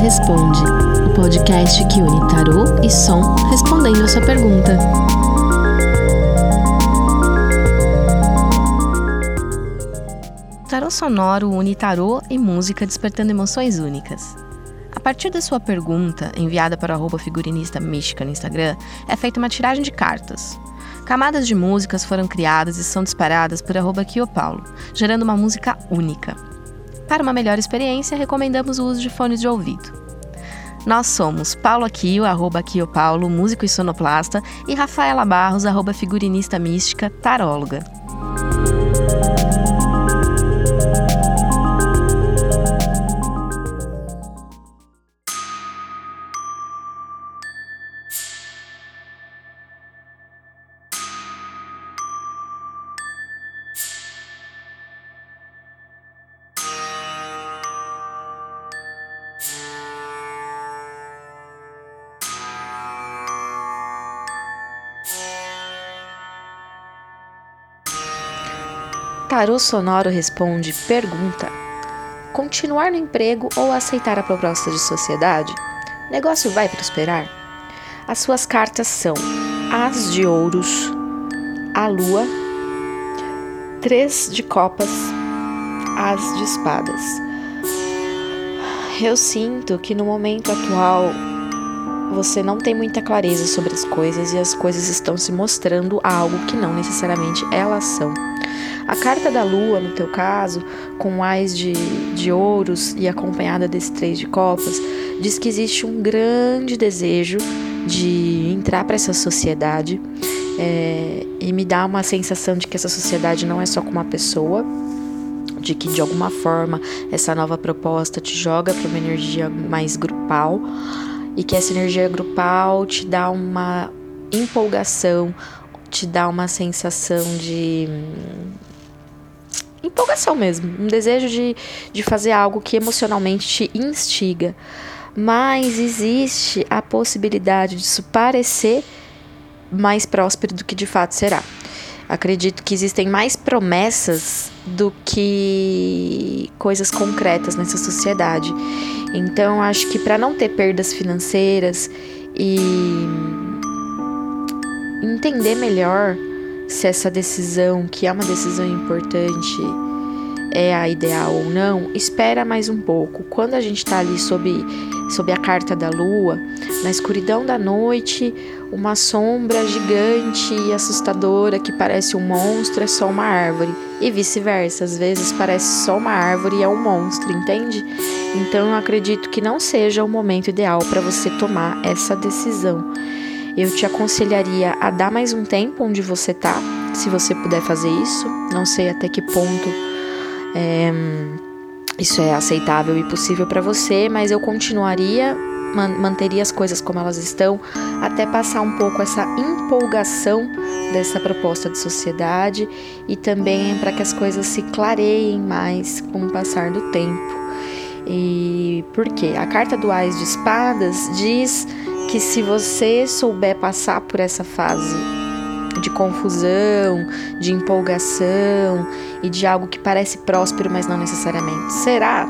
Responde, o podcast que une tarô e som respondendo a sua pergunta. Tarô sonoro une tarô e música despertando emoções únicas. A partir da sua pergunta, enviada para o figurinista mística no Instagram, é feita uma tiragem de cartas. Camadas de músicas foram criadas e são disparadas por arroba Paulo, gerando uma música única. Para uma melhor experiência, recomendamos o uso de fones de ouvido. Nós somos Paulo Aquio, arroba Aquio Paulo, músico e sonoplasta, e Rafaela Barros, arroba figurinista mística, taróloga. Tarô Sonoro responde pergunta: Continuar no emprego ou aceitar a proposta de sociedade? Negócio vai prosperar? As suas cartas são As de Ouros, a Lua, Três de Copas, As de Espadas. Eu sinto que no momento atual você não tem muita clareza sobre as coisas e as coisas estão se mostrando algo que não necessariamente elas são. A carta da lua, no teu caso, com ais de, de ouros e acompanhada desse três de copas, diz que existe um grande desejo de entrar para essa sociedade é, e me dá uma sensação de que essa sociedade não é só com uma pessoa, de que de alguma forma essa nova proposta te joga para uma energia mais grupal e que essa energia grupal te dá uma empolgação, te dá uma sensação de empolgação mesmo, um desejo de, de fazer algo que emocionalmente te instiga. Mas existe a possibilidade disso parecer mais próspero do que de fato será. Acredito que existem mais promessas do que coisas concretas nessa sociedade. Então, acho que para não ter perdas financeiras e entender melhor se essa decisão, que é uma decisão importante, é a ideal ou não, espera mais um pouco. Quando a gente está ali sob, sob a carta da lua, na escuridão da noite, uma sombra gigante e assustadora que parece um monstro é só uma árvore. E vice-versa, às vezes parece só uma árvore e é um monstro, entende? Então eu acredito que não seja o momento ideal para você tomar essa decisão. Eu te aconselharia a dar mais um tempo onde você tá, se você puder fazer isso. Não sei até que ponto é, isso é aceitável e possível para você, mas eu continuaria, man manteria as coisas como elas estão, até passar um pouco essa empolgação dessa proposta de sociedade e também para que as coisas se clareiem mais com o passar do tempo. E por quê? A carta do Ais de Espadas diz que se você souber passar por essa fase de confusão, de empolgação e de algo que parece próspero, mas não necessariamente será,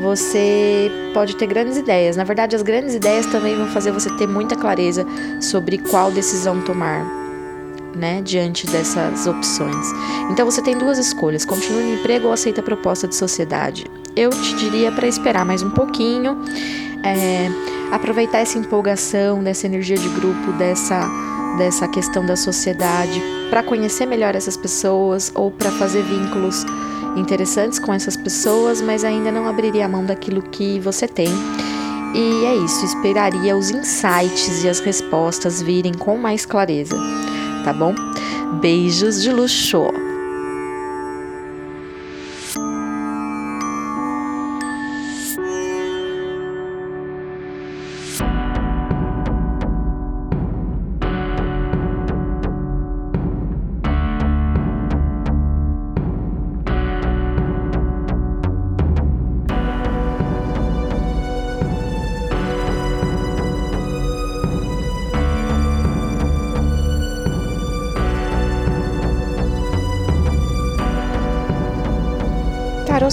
você pode ter grandes ideias. Na verdade, as grandes ideias também vão fazer você ter muita clareza sobre qual decisão tomar, né, diante dessas opções. Então você tem duas escolhas: continue no emprego ou aceita a proposta de sociedade. Eu te diria para esperar mais um pouquinho. É, aproveitar essa empolgação, dessa energia de grupo, dessa, dessa questão da sociedade, para conhecer melhor essas pessoas ou para fazer vínculos interessantes com essas pessoas, mas ainda não abriria a mão daquilo que você tem. E é isso, esperaria os insights e as respostas virem com mais clareza, tá bom? Beijos de luxo!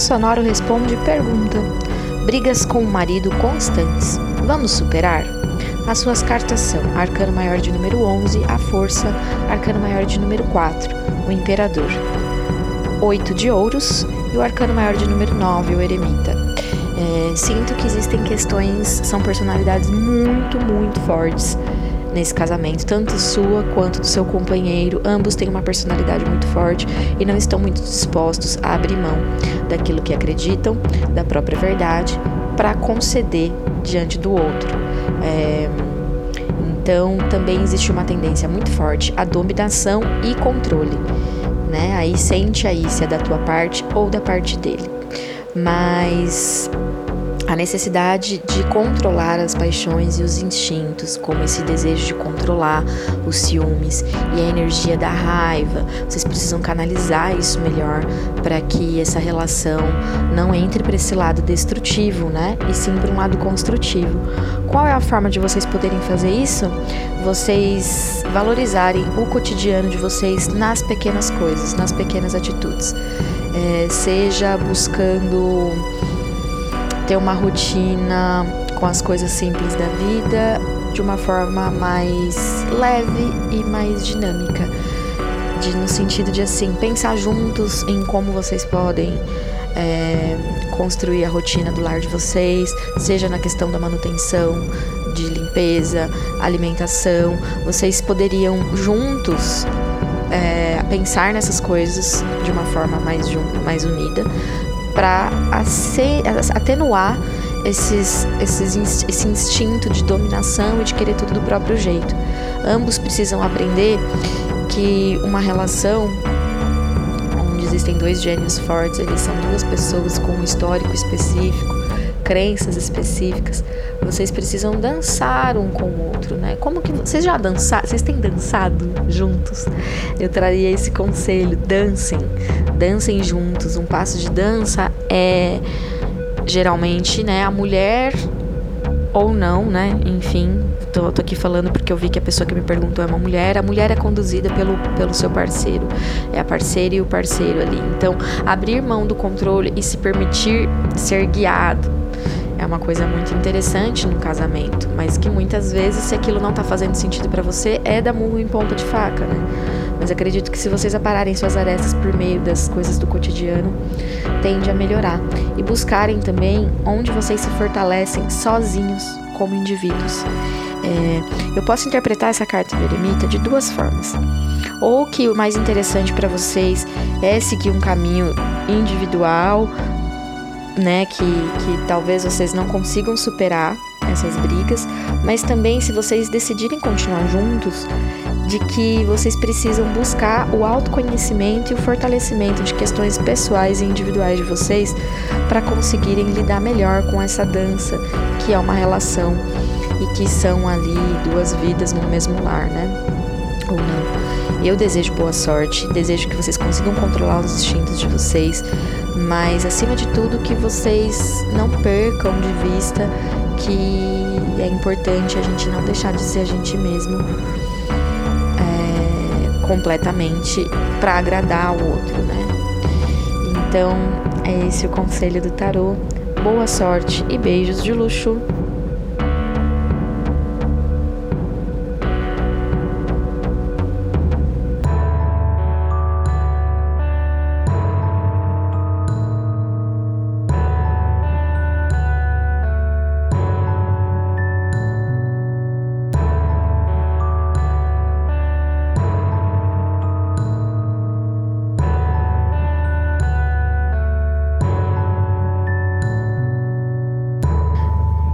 Sonoro responde pergunta: Brigas com o marido constantes. Vamos superar? As suas cartas são Arcano Maior de número 11, a Força, Arcano Maior de número 4, o Imperador. 8 de Ouros e o Arcano Maior de número 9, o Eremita. É, sinto que existem questões, são personalidades muito, muito fortes nesse casamento, tanto sua quanto do seu companheiro. Ambos têm uma personalidade muito forte e não estão muito dispostos a abrir mão daquilo que acreditam, da própria verdade, para conceder diante do outro. É, então, também existe uma tendência muito forte à dominação e controle. Né? Aí sente aí se é da tua parte ou da parte dele. Mas a necessidade de controlar as paixões e os instintos, como esse desejo de controlar os ciúmes e a energia da raiva. Vocês precisam canalizar isso melhor para que essa relação não entre para esse lado destrutivo, né? E sim para um lado construtivo. Qual é a forma de vocês poderem fazer isso? Vocês valorizarem o cotidiano de vocês nas pequenas coisas, nas pequenas atitudes. É, seja buscando ter uma rotina com as coisas simples da vida de uma forma mais leve e mais dinâmica. De, no sentido de assim, pensar juntos em como vocês podem é, construir a rotina do lar de vocês, seja na questão da manutenção, de limpeza, alimentação. Vocês poderiam juntos é, pensar nessas coisas de uma forma mais, mais unida, para atenuar esses, esses, esse instinto de dominação e de querer tudo do próprio jeito. Ambos precisam aprender que uma relação onde existem dois gênios fortes, eles são duas pessoas com um histórico específico, crenças específicas, vocês precisam dançar um com o outro, né? Como que vocês já dançaram? Vocês têm dançado juntos? Eu traria esse conselho: dancem, dancem juntos. Um passo de dança é geralmente, né, a mulher ou não, né? Enfim, tô, tô, aqui falando porque eu vi que a pessoa que me perguntou é uma mulher. A mulher é conduzida pelo, pelo seu parceiro, é a parceira e o parceiro ali. Então, abrir mão do controle e se permitir ser guiado é uma coisa muito interessante no casamento, mas que muitas vezes, se aquilo não tá fazendo sentido para você, é da murro em ponta de faca, né? Mas acredito que se vocês apararem suas arestas por meio das coisas do cotidiano, tende a melhorar. E buscarem também onde vocês se fortalecem sozinhos como indivíduos. É, eu posso interpretar essa carta do eremita de duas formas. Ou que o mais interessante para vocês é seguir um caminho individual, né, que, que talvez vocês não consigam superar essas brigas, mas também se vocês decidirem continuar juntos, de que vocês precisam buscar o autoconhecimento e o fortalecimento de questões pessoais e individuais de vocês para conseguirem lidar melhor com essa dança que é uma relação e que são ali duas vidas no mesmo lar, né? Ou não. Eu desejo boa sorte, desejo que vocês consigam controlar os instintos de vocês, mas acima de tudo que vocês não percam de vista que é importante a gente não deixar de ser a gente mesmo é, completamente para agradar ao outro, né? Então é esse o conselho do tarô. Boa sorte e beijos de luxo.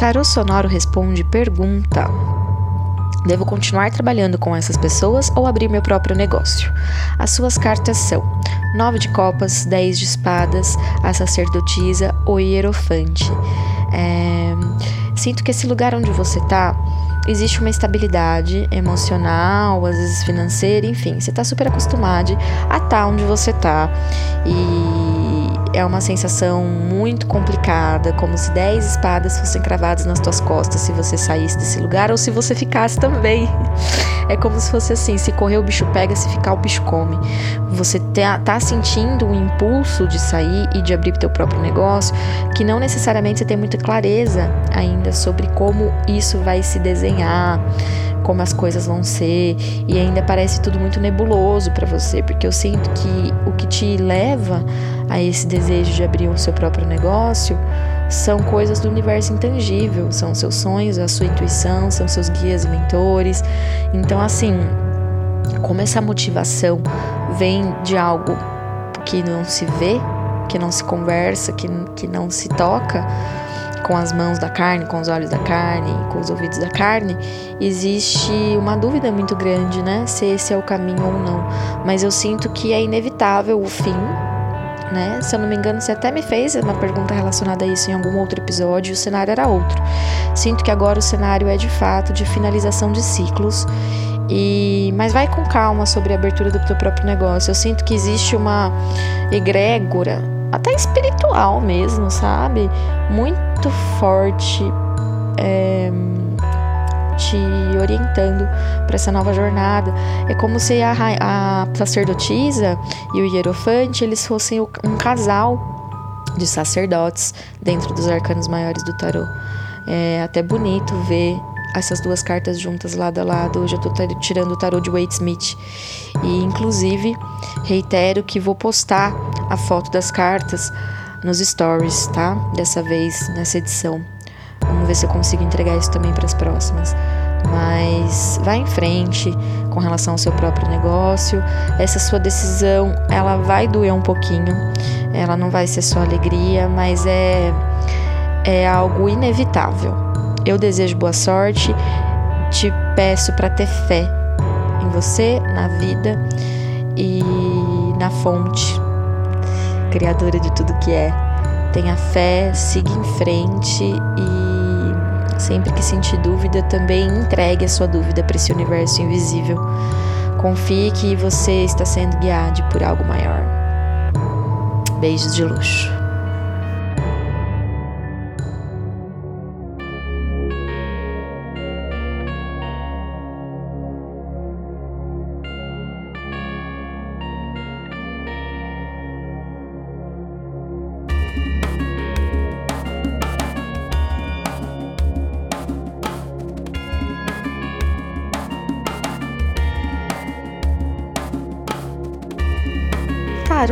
Tarô Sonoro responde pergunta: Devo continuar trabalhando com essas pessoas ou abrir meu próprio negócio? As suas cartas são Nove de Copas, Dez de Espadas, a Sacerdotisa, o Hierofante. É... Sinto que esse lugar onde você está existe uma estabilidade emocional, às vezes financeira, enfim, você está super acostumado a estar tá onde você está. E é uma sensação muito complicada, como se 10 espadas fossem cravadas nas tuas costas se você saísse desse lugar ou se você ficasse também. É como se fosse assim: se correr o bicho pega, se ficar o bicho come. Você tá, tá sentindo um impulso de sair e de abrir teu próprio negócio, que não necessariamente você tem muita clareza ainda sobre como isso vai se desenhar, como as coisas vão ser, e ainda parece tudo muito nebuloso para você, porque eu sinto que o que te leva a esse desejo de abrir o seu próprio negócio são coisas do universo intangível, são seus sonhos, a sua intuição, são seus guias e mentores. Então, assim, como essa motivação vem de algo que não se vê, que não se conversa, que, que não se toca com as mãos da carne, com os olhos da carne, com os ouvidos da carne, existe uma dúvida muito grande, né? Se esse é o caminho ou não. Mas eu sinto que é inevitável o fim né? Se eu não me engano, você até me fez uma pergunta relacionada a isso em algum outro episódio, o cenário era outro. Sinto que agora o cenário é de fato de finalização de ciclos. E mas vai com calma sobre a abertura do teu próprio negócio. Eu sinto que existe uma egrégora, até espiritual mesmo, sabe? Muito forte. É te orientando para essa nova jornada. É como se a, a sacerdotisa e o hierofante eles fossem um casal de sacerdotes dentro dos arcanos maiores do tarô. É até bonito ver essas duas cartas juntas lado a lado. Hoje eu tô tirando o tarô de Wade Smith. E inclusive reitero que vou postar a foto das cartas nos stories, tá? Dessa vez nessa edição. Vamos ver se eu consigo entregar isso também para as próximas. Mas vá em frente com relação ao seu próprio negócio. Essa sua decisão, ela vai doer um pouquinho. Ela não vai ser só alegria, mas é é algo inevitável. Eu desejo boa sorte. Te peço para ter fé em você, na vida e na fonte criadora de tudo que é. Tenha fé, siga em frente e Sempre que sentir dúvida, também entregue a sua dúvida para esse universo invisível. Confie que você está sendo guiado por algo maior. Beijos de luxo.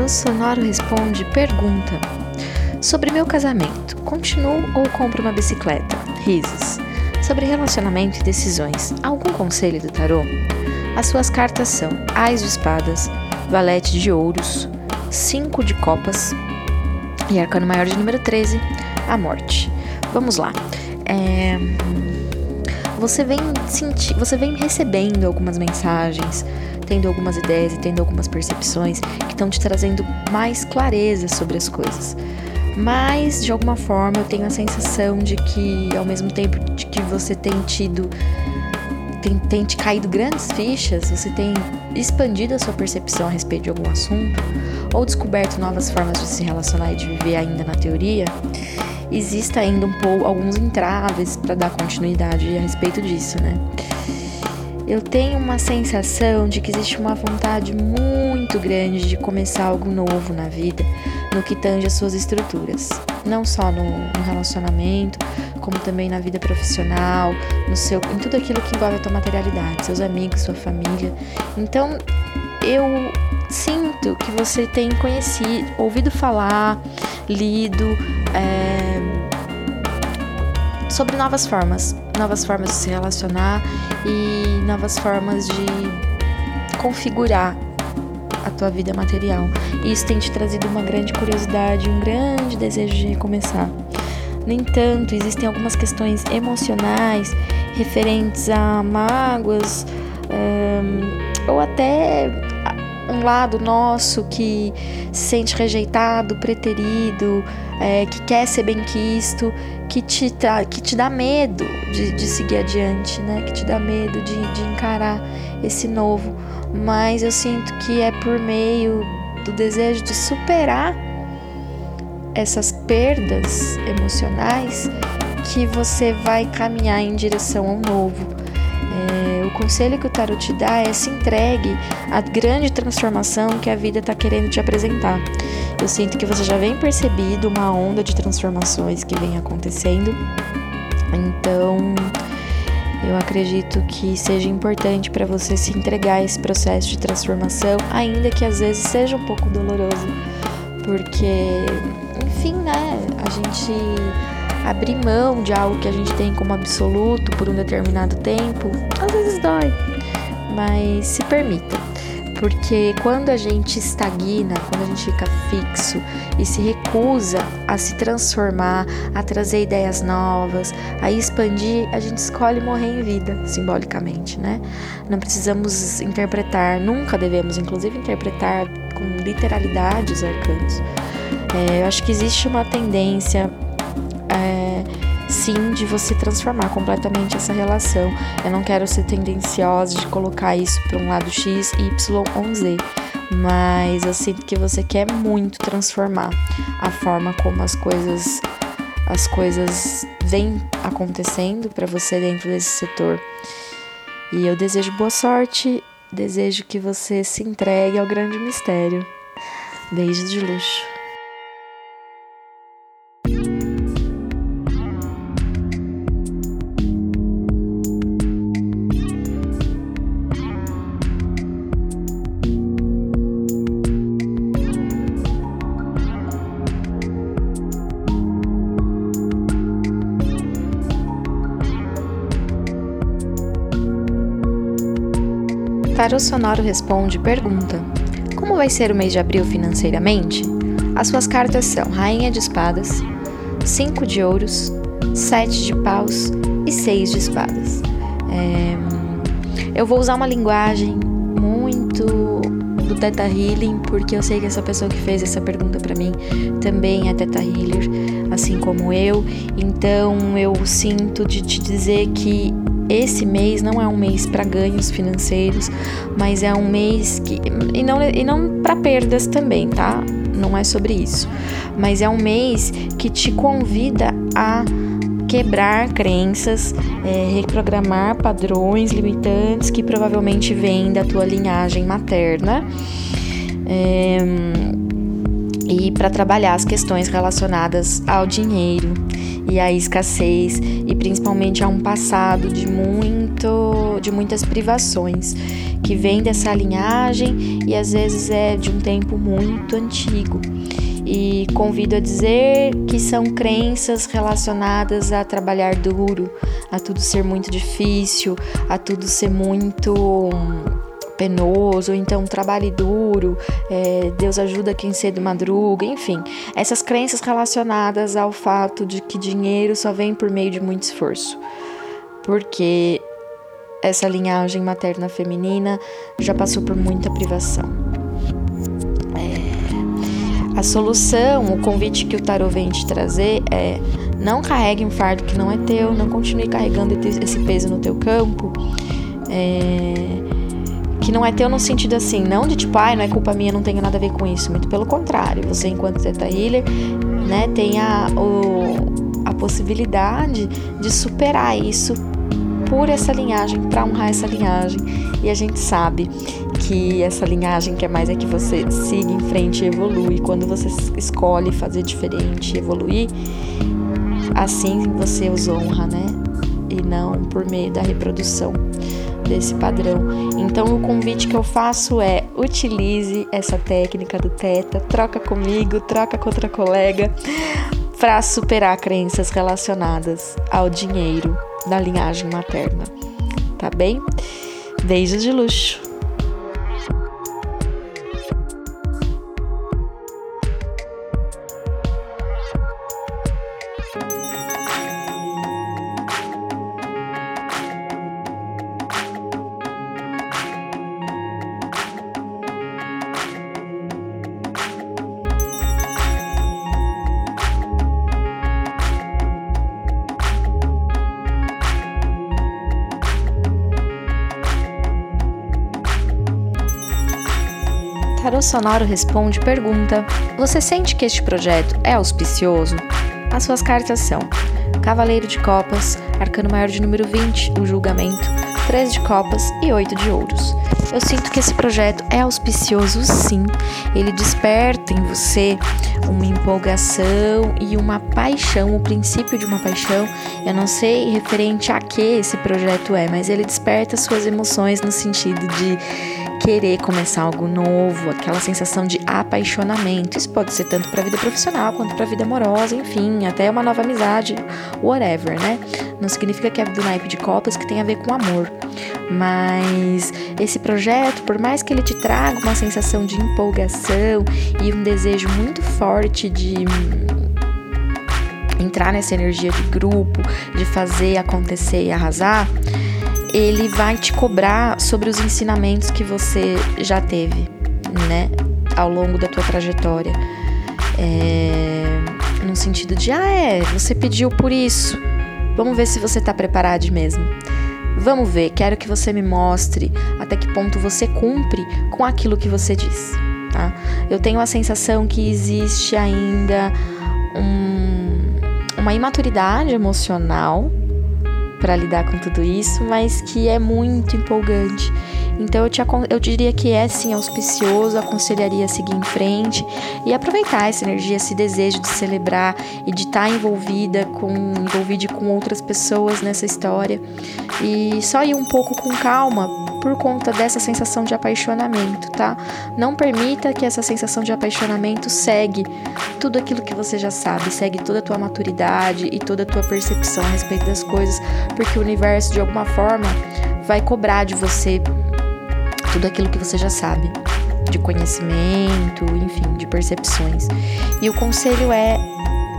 Tarô Sonoro responde pergunta sobre meu casamento. Continuo ou compro uma bicicleta? Risos. Sobre relacionamento e decisões. Algum conselho do tarô? As suas cartas são Ais de Espadas, Valete de Ouros, Cinco de Copas e Arcano Maior de número 13, a Morte. Vamos lá. É... Você vem sentir, você vem recebendo algumas mensagens tendo algumas ideias e tendo algumas percepções que estão te trazendo mais clareza sobre as coisas. Mas, de alguma forma, eu tenho a sensação de que, ao mesmo tempo de que você tem tido. Tem, tem te caído grandes fichas, você tem expandido a sua percepção a respeito de algum assunto, ou descoberto novas formas de se relacionar e de viver ainda na teoria, existe ainda um pouco alguns entraves para dar continuidade a respeito disso, né? Eu tenho uma sensação de que existe uma vontade muito grande de começar algo novo na vida, no que tange as suas estruturas. Não só no, no relacionamento, como também na vida profissional, no seu, em tudo aquilo que envolve a tua materialidade, seus amigos, sua família. Então, eu sinto que você tem conhecido, ouvido falar, lido é, sobre novas formas, novas formas de se relacionar e novas formas de configurar a tua vida material. E isso tem te trazido uma grande curiosidade, um grande desejo de recomeçar. No entanto, existem algumas questões emocionais referentes a mágoas ou até um lado nosso que se sente rejeitado, preterido, é, que quer ser benquisto, que te, que te dá medo de, de, seguir adiante, né? Que te dá medo de, de encarar esse novo. Mas eu sinto que é por meio do desejo de superar essas perdas emocionais que você vai caminhar em direção ao novo. O conselho que o tarot te dá é se entregue à grande transformação que a vida está querendo te apresentar. Eu sinto que você já vem percebido uma onda de transformações que vem acontecendo. Então, eu acredito que seja importante para você se entregar a esse processo de transformação, ainda que às vezes seja um pouco doloroso, porque, enfim, né, a gente abrir mão de algo que a gente tem como absoluto por um determinado tempo, às vezes dói, mas se permita. Porque quando a gente estagna, quando a gente fica fixo e se recusa a se transformar, a trazer ideias novas, a expandir, a gente escolhe morrer em vida, simbolicamente, né? Não precisamos interpretar, nunca devemos, inclusive, interpretar com literalidade os arcanos. É, eu acho que existe uma tendência é, sim de você transformar completamente essa relação. Eu não quero ser tendenciosa de colocar isso para um lado X, Y ou Z, mas eu sinto que você quer muito transformar a forma como as coisas as coisas vêm acontecendo para você dentro desse setor. E eu desejo boa sorte, desejo que você se entregue ao grande mistério. Beijos de luxo. Tarô Sonoro responde pergunta: Como vai ser o mês de abril financeiramente? As suas cartas são Rainha de Espadas, Cinco de Ouros, Sete de Paus e Seis de Espadas. É... Eu vou usar uma linguagem muito do Teta Healing, porque eu sei que essa pessoa que fez essa pergunta para mim também é Teta Healer, assim como eu. Então eu sinto de te dizer que esse mês não é um mês para ganhos financeiros, mas é um mês que e não e não para perdas também, tá? Não é sobre isso. Mas é um mês que te convida a quebrar crenças, é, reprogramar padrões limitantes que provavelmente vêm da tua linhagem materna. É, e para trabalhar as questões relacionadas ao dinheiro e à escassez e principalmente a um passado de muito de muitas privações que vem dessa linhagem e às vezes é de um tempo muito antigo. E convido a dizer que são crenças relacionadas a trabalhar duro, a tudo ser muito difícil, a tudo ser muito penoso, então trabalhe duro, é, Deus ajuda quem cedo madruga, enfim, essas crenças relacionadas ao fato de que dinheiro só vem por meio de muito esforço, porque essa linhagem materna feminina já passou por muita privação. É, a solução, o convite que o tarot vem te trazer é não carregue um fardo que não é teu, não continue carregando esse peso no teu campo. É, que não é teu no sentido assim, não de tipo, ai, não é culpa minha, não tenho nada a ver com isso. Muito pelo contrário, você enquanto Teta Healer, né, tem a, o, a possibilidade de superar isso por essa linhagem, para honrar essa linhagem. E a gente sabe que essa linhagem quer mais é que você siga em frente e evolui. Quando você escolhe fazer diferente, evoluir, assim você os honra, né? Não por meio da reprodução desse padrão. Então, o convite que eu faço é utilize essa técnica do Teta, troca comigo, troca com outra colega, para superar crenças relacionadas ao dinheiro da linhagem materna. Tá bem? Beijos de luxo! Sonoro responde pergunta: Você sente que este projeto é auspicioso? As suas cartas são Cavaleiro de Copas, Arcano Maior de número 20, o Julgamento, 3 de Copas e 8 de Ouros. Eu sinto que esse projeto é auspicioso sim. Ele desperta em você uma empolgação e uma paixão, o princípio de uma paixão. Eu não sei referente a que esse projeto é, mas ele desperta suas emoções no sentido de querer começar algo novo, aquela sensação de apaixonamento. Isso pode ser tanto para a vida profissional quanto para a vida amorosa, enfim, até uma nova amizade, whatever, né? Não significa que é do naipe de copas que tem a ver com amor. Mas esse projeto, por mais que ele te traga uma sensação de empolgação e um desejo muito forte de entrar nessa energia de grupo, de fazer acontecer e arrasar, ele vai te cobrar sobre os ensinamentos que você já teve, né, ao longo da tua trajetória. É, no sentido de, ah, é, você pediu por isso. Vamos ver se você está preparado mesmo. Vamos ver, quero que você me mostre até que ponto você cumpre com aquilo que você diz. Tá? Eu tenho a sensação que existe ainda um, uma imaturidade emocional para lidar com tudo isso, mas que é muito empolgante. Então eu, te, eu diria que é sim auspicioso, aconselharia a seguir em frente e aproveitar essa energia, esse desejo de celebrar e de estar tá envolvida com envolvida com outras pessoas nessa história e só ir um pouco com calma por conta dessa sensação de apaixonamento, tá? Não permita que essa sensação de apaixonamento segue tudo aquilo que você já sabe, segue toda a tua maturidade e toda a tua percepção a respeito das coisas, porque o universo de alguma forma vai cobrar de você tudo aquilo que você já sabe, de conhecimento, enfim, de percepções. E o conselho é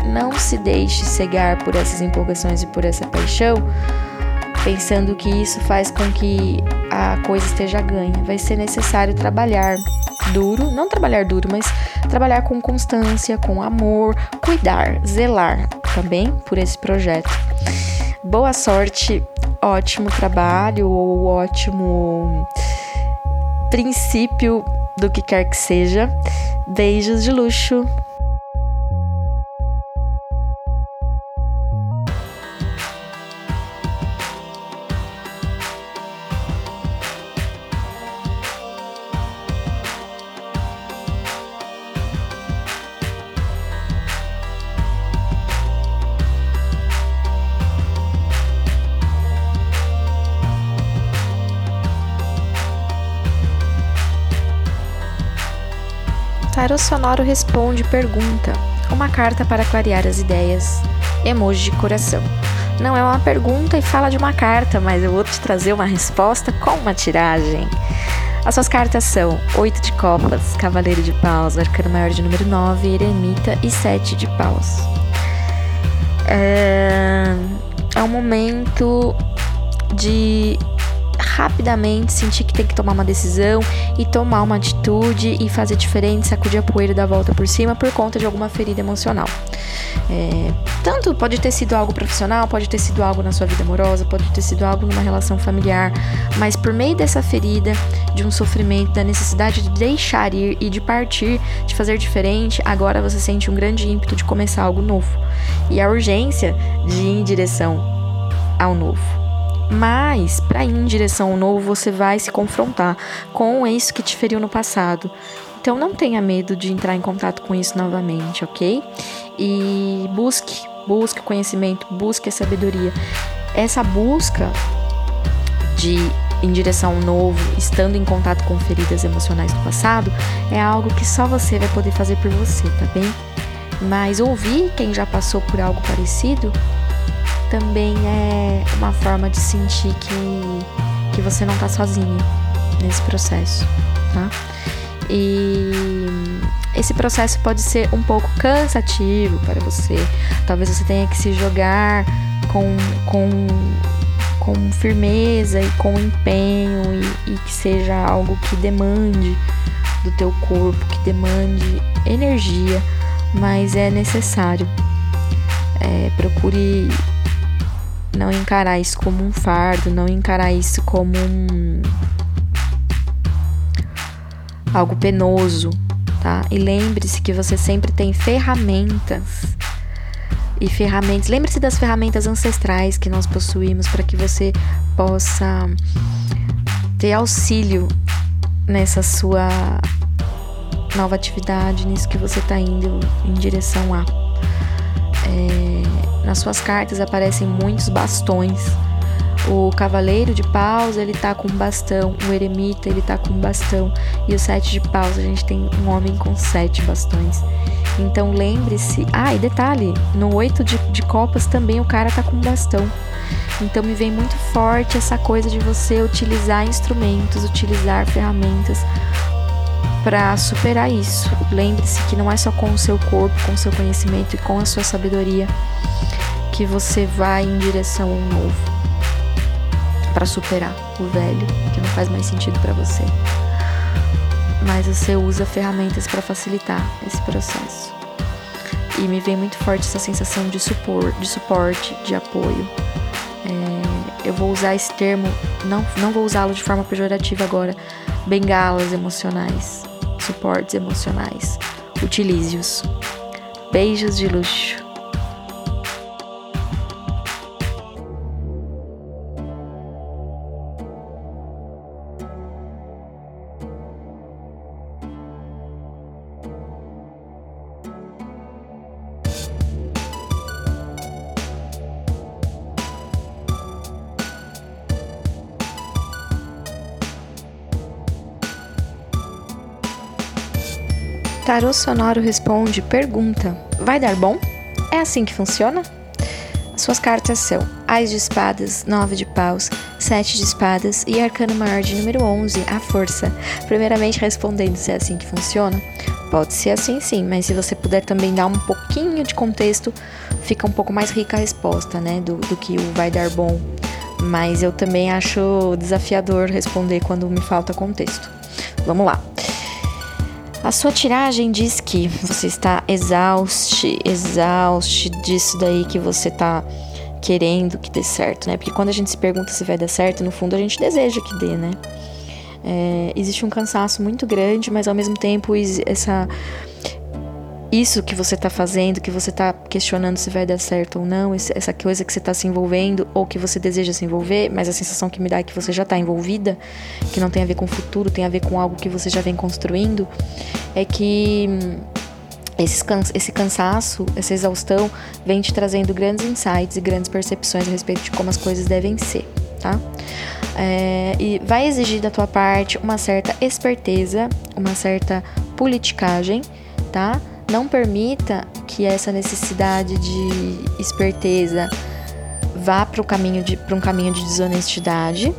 não se deixe cegar por essas empolgações e por essa paixão, pensando que isso faz com que a coisa esteja ganha. Vai ser necessário trabalhar duro, não trabalhar duro, mas trabalhar com constância, com amor, cuidar, zelar também por esse projeto. Boa sorte, ótimo trabalho ou ótimo princípio do que quer que seja. Beijos de luxo. Tarô Sonoro responde pergunta. Uma carta para clarear as ideias. Emoji de coração. Não é uma pergunta e fala de uma carta, mas eu vou te trazer uma resposta com uma tiragem. As suas cartas são Oito de Copas, Cavaleiro de Paus, Arcano Maior de número 9, Eremita e Sete de Paus. É, é um momento de rapidamente sentir que tem que tomar uma decisão e tomar uma atitude e fazer diferente, sacudir a poeira da volta por cima por conta de alguma ferida emocional. É, tanto pode ter sido algo profissional, pode ter sido algo na sua vida amorosa, pode ter sido algo numa relação familiar, mas por meio dessa ferida, de um sofrimento, da necessidade de deixar ir e de partir, de fazer diferente, agora você sente um grande ímpeto de começar algo novo e a urgência de ir em direção ao novo. Mas, para ir em direção ao novo, você vai se confrontar com isso que te feriu no passado. Então, não tenha medo de entrar em contato com isso novamente, ok? E busque, busque o conhecimento, busque a sabedoria. Essa busca de em direção ao novo, estando em contato com feridas emocionais do passado, é algo que só você vai poder fazer por você, tá bem? Mas ouvir quem já passou por algo parecido também é uma forma de sentir que, que você não tá sozinho nesse processo, tá? E esse processo pode ser um pouco cansativo para você. Talvez você tenha que se jogar com, com, com firmeza e com empenho e, e que seja algo que demande do teu corpo, que demande energia, mas é necessário. É, procure não encarar isso como um fardo, não encarar isso como um. algo penoso, tá? E lembre-se que você sempre tem ferramentas e ferramentas. Lembre-se das ferramentas ancestrais que nós possuímos para que você possa ter auxílio nessa sua nova atividade, nisso que você está indo em direção a. É, nas suas cartas aparecem muitos bastões. O cavaleiro de paus, ele tá com bastão. O eremita, ele tá com bastão. E o sete de paus, a gente tem um homem com sete bastões. Então lembre-se. Ah, e detalhe: no oito de, de copas também o cara tá com bastão. Então me vem muito forte essa coisa de você utilizar instrumentos, utilizar ferramentas para superar isso. Lembre-se que não é só com o seu corpo, com o seu conhecimento e com a sua sabedoria que você vai em direção ao novo para superar o velho, que não faz mais sentido para você. Mas você usa ferramentas para facilitar esse processo. E me vem muito forte essa sensação de, supor, de suporte, de apoio. É, eu vou usar esse termo, não, não vou usá-lo de forma pejorativa agora. Bengalas emocionais, suportes emocionais. Utilize-os. Beijos de luxo. Tarô Sonoro responde pergunta: Vai dar bom? É assim que funciona? Suas cartas são Ais de Espadas, Nove de Paus, Sete de Espadas e Arcano Maior de número 11, a Força. Primeiramente, respondendo se é assim que funciona, pode ser assim sim, mas se você puder também dar um pouquinho de contexto, fica um pouco mais rica a resposta, né, do, do que o vai dar bom. Mas eu também acho desafiador responder quando me falta contexto. Vamos lá. A sua tiragem diz que você está exauste, exauste disso daí que você está querendo que dê certo, né? Porque quando a gente se pergunta se vai dar certo, no fundo a gente deseja que dê, né? É, existe um cansaço muito grande, mas ao mesmo tempo essa isso que você está fazendo, que você está questionando se vai dar certo ou não, essa coisa que você está se envolvendo ou que você deseja se envolver, mas a sensação que me dá é que você já está envolvida, que não tem a ver com o futuro, tem a ver com algo que você já vem construindo, é que hum, esse cansaço, essa exaustão, vem te trazendo grandes insights e grandes percepções a respeito de como as coisas devem ser, tá? É, e vai exigir da tua parte uma certa esperteza, uma certa politicagem, tá? Não permita que essa necessidade de esperteza vá para um caminho de desonestidade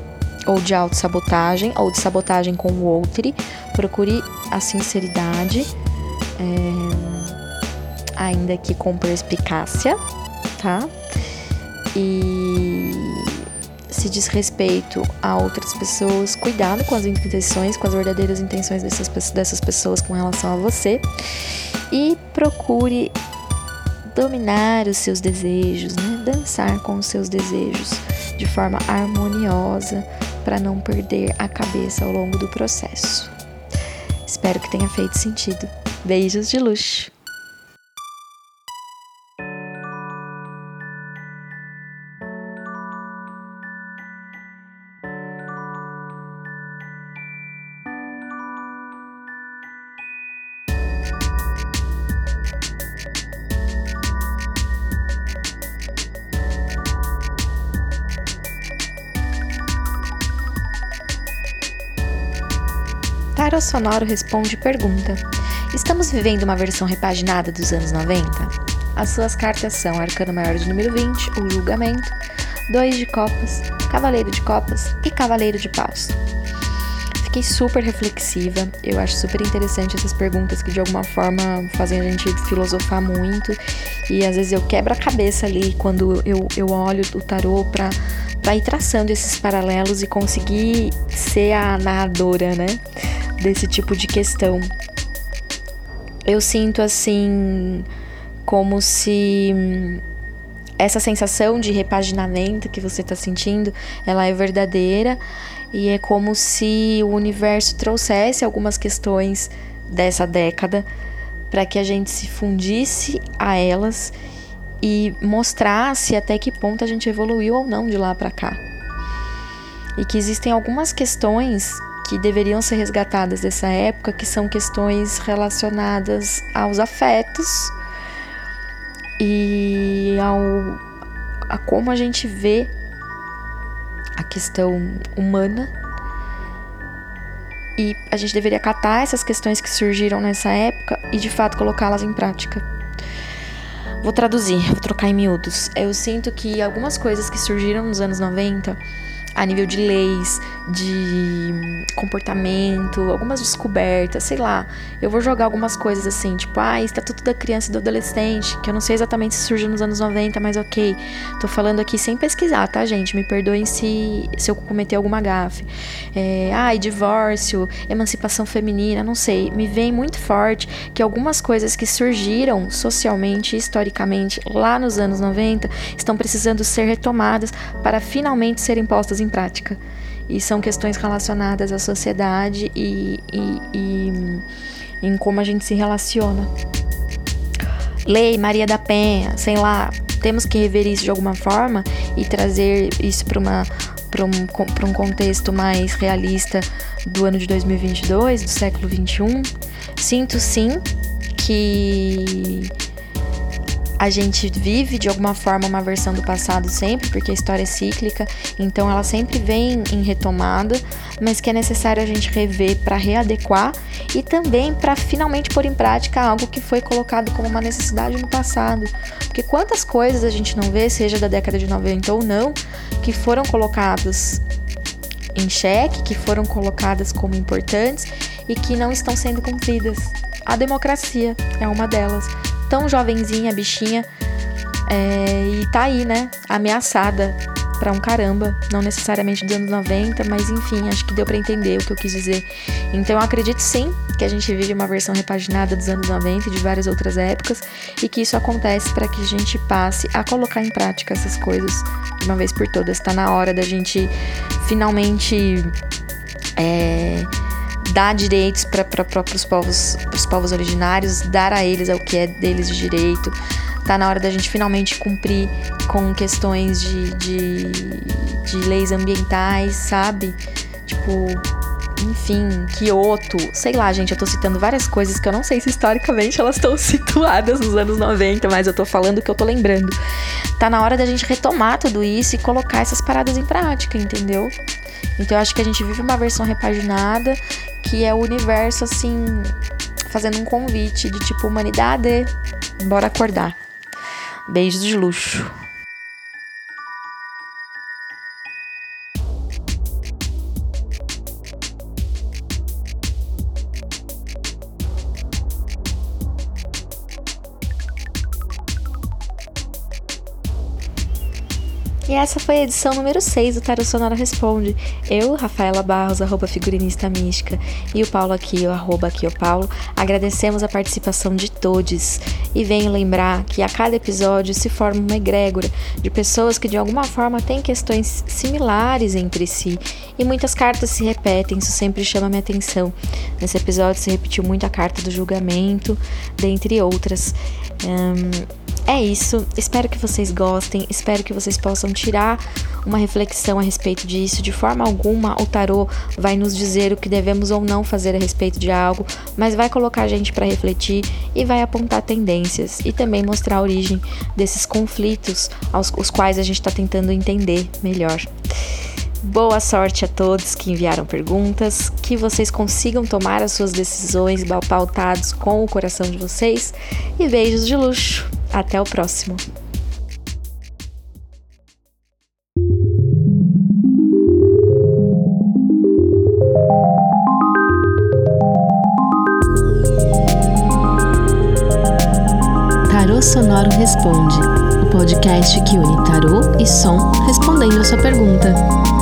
ou de autossabotagem ou de sabotagem com o outro. Procure a sinceridade, é, ainda que com perspicácia, tá? E se diz respeito a outras pessoas, cuidado com as intenções, com as verdadeiras intenções dessas, dessas pessoas com relação a você e procure dominar os seus desejos, né? dançar com os seus desejos de forma harmoniosa para não perder a cabeça ao longo do processo. Espero que tenha feito sentido. Beijos de luxo! Sonoro responde pergunta: Estamos vivendo uma versão repaginada dos anos 90? As suas cartas são Arcano Maior de número 20, o Julgamento, Dois de Copas, Cavaleiro de Copas e Cavaleiro de Paus. Fiquei super reflexiva, eu acho super interessante essas perguntas que de alguma forma fazem a gente filosofar muito e às vezes eu quebro a cabeça ali quando eu, eu olho o tarô pra, pra ir traçando esses paralelos e conseguir ser a narradora, né? Desse tipo de questão. Eu sinto assim como se essa sensação de repaginamento que você está sentindo, ela é verdadeira E é como se o universo trouxesse algumas questões dessa década para que a gente se fundisse a elas e mostrasse até que ponto a gente evoluiu ou não de lá para cá. E que existem algumas questões que deveriam ser resgatadas dessa época, que são questões relacionadas aos afetos e ao a como a gente vê a questão humana. E a gente deveria catar essas questões que surgiram nessa época e de fato colocá-las em prática. Vou traduzir, vou trocar em miúdos. Eu sinto que algumas coisas que surgiram nos anos 90 a nível de leis, de comportamento, algumas descobertas, sei lá. Eu vou jogar algumas coisas assim, tipo, ah, Estatuto da Criança e do Adolescente, que eu não sei exatamente se surgiu nos anos 90, mas ok. Tô falando aqui sem pesquisar, tá, gente? Me perdoem se, se eu cometer alguma gafe. É, ah, divórcio, emancipação feminina, não sei. Me vem muito forte que algumas coisas que surgiram socialmente, historicamente, lá nos anos 90, estão precisando ser retomadas para finalmente serem postas em prática. E são questões relacionadas à sociedade e, e, e em como a gente se relaciona. Lei Maria da Penha, sei lá, temos que rever isso de alguma forma e trazer isso para uma para um, um contexto mais realista do ano de 2022, do século 21. Sinto sim que a gente vive de alguma forma uma versão do passado sempre, porque a história é cíclica, então ela sempre vem em retomada, mas que é necessário a gente rever para readequar e também para finalmente pôr em prática algo que foi colocado como uma necessidade no passado. Porque quantas coisas a gente não vê, seja da década de 90 ou não, que foram colocadas em xeque, que foram colocadas como importantes e que não estão sendo cumpridas. A democracia é uma delas tão jovenzinha, bichinha, é, e tá aí, né? Ameaçada para um caramba, não necessariamente dos anos 90, mas enfim, acho que deu para entender o que eu quis dizer. Então eu acredito sim que a gente vive uma versão repaginada dos anos 90 e de várias outras épocas e que isso acontece para que a gente passe a colocar em prática essas coisas de uma vez por todas. Está na hora da gente finalmente é, dar direitos para os povos, os povos originários, dar a eles o que é deles de direito. Tá na hora da gente finalmente cumprir com questões de, de, de leis ambientais, sabe? Tipo, enfim, Kyoto, sei lá, gente, eu tô citando várias coisas que eu não sei se historicamente elas estão situadas nos anos 90, mas eu tô falando que eu tô lembrando. Tá na hora da gente retomar tudo isso e colocar essas paradas em prática, entendeu? Então eu acho que a gente vive uma versão repaginada que é o universo assim fazendo um convite de tipo humanidade, bora acordar. Beijos de luxo. E essa foi a edição número 6 do Tarot Sonora Responde. Eu, Rafaela Barros, arroba figurinista mística, e o Paulo aqui, arroba aqui o Paulo, agradecemos a participação de todos e venho lembrar que a cada episódio se forma uma egrégora de pessoas que de alguma forma têm questões similares entre si e muitas cartas se repetem, isso sempre chama minha atenção. Nesse episódio se repetiu muito a carta do julgamento, dentre outras. Um, é isso. Espero que vocês gostem. Espero que vocês possam tirar uma reflexão a respeito disso. De forma alguma, o tarô vai nos dizer o que devemos ou não fazer a respeito de algo, mas vai colocar a gente para refletir e vai apontar tendências e também mostrar a origem desses conflitos aos os quais a gente está tentando entender melhor. Boa sorte a todos que enviaram perguntas, que vocês consigam tomar as suas decisões pautados com o coração de vocês e beijos de luxo. Até o próximo. Tarô Sonoro Responde, o podcast que une tarô e som respondendo a sua pergunta.